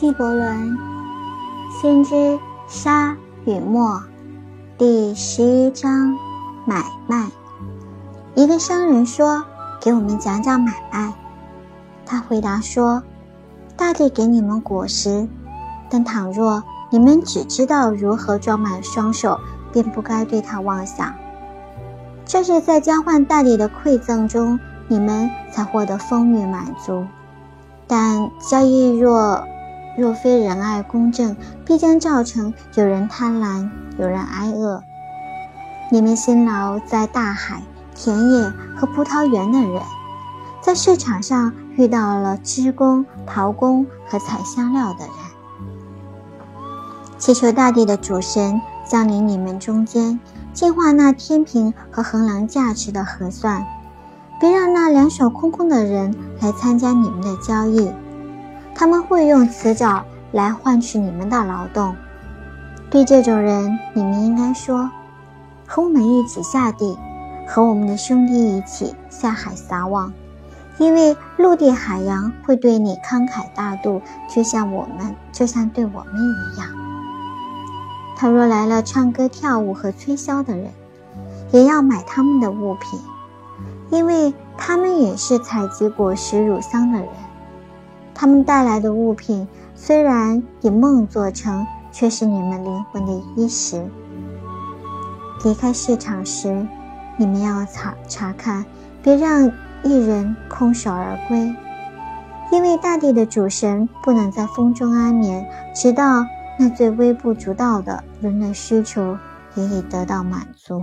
纪伯伦，先知沙与墨，第十一章买卖。一个商人说：“给我们讲讲买卖。”他回答说：“大地给你们果实，但倘若你们只知道如何装满双手，便不该对他妄想。这是在交换大地的馈赠中，你们才获得丰裕满足。但交易若……”若非仁爱公正，必将造成有人贪婪，有人挨饿。你们辛劳在大海、田野和葡萄园的人，在市场上遇到了织工、陶工和采香料的人，祈求大地的主神降临你们中间，净化那天平和衡量价值的核算，别让那两手空空的人来参加你们的交易。他们会用辞藻来换取你们的劳动。对这种人，你们应该说：“和我们一起下地，和我们的兄弟一起下海撒网，因为陆地海洋会对你慷慨大度，就像我们，就像对我们一样。”他若来了唱歌跳舞和吹箫的人，也要买他们的物品，因为他们也是采集果实乳香的人。他们带来的物品虽然以梦做成，却是你们灵魂的衣食。离开市场时，你们要查查看，别让一人空手而归，因为大地的主神不能在风中安眠，直到那最微不足道的人的需求也已得到满足。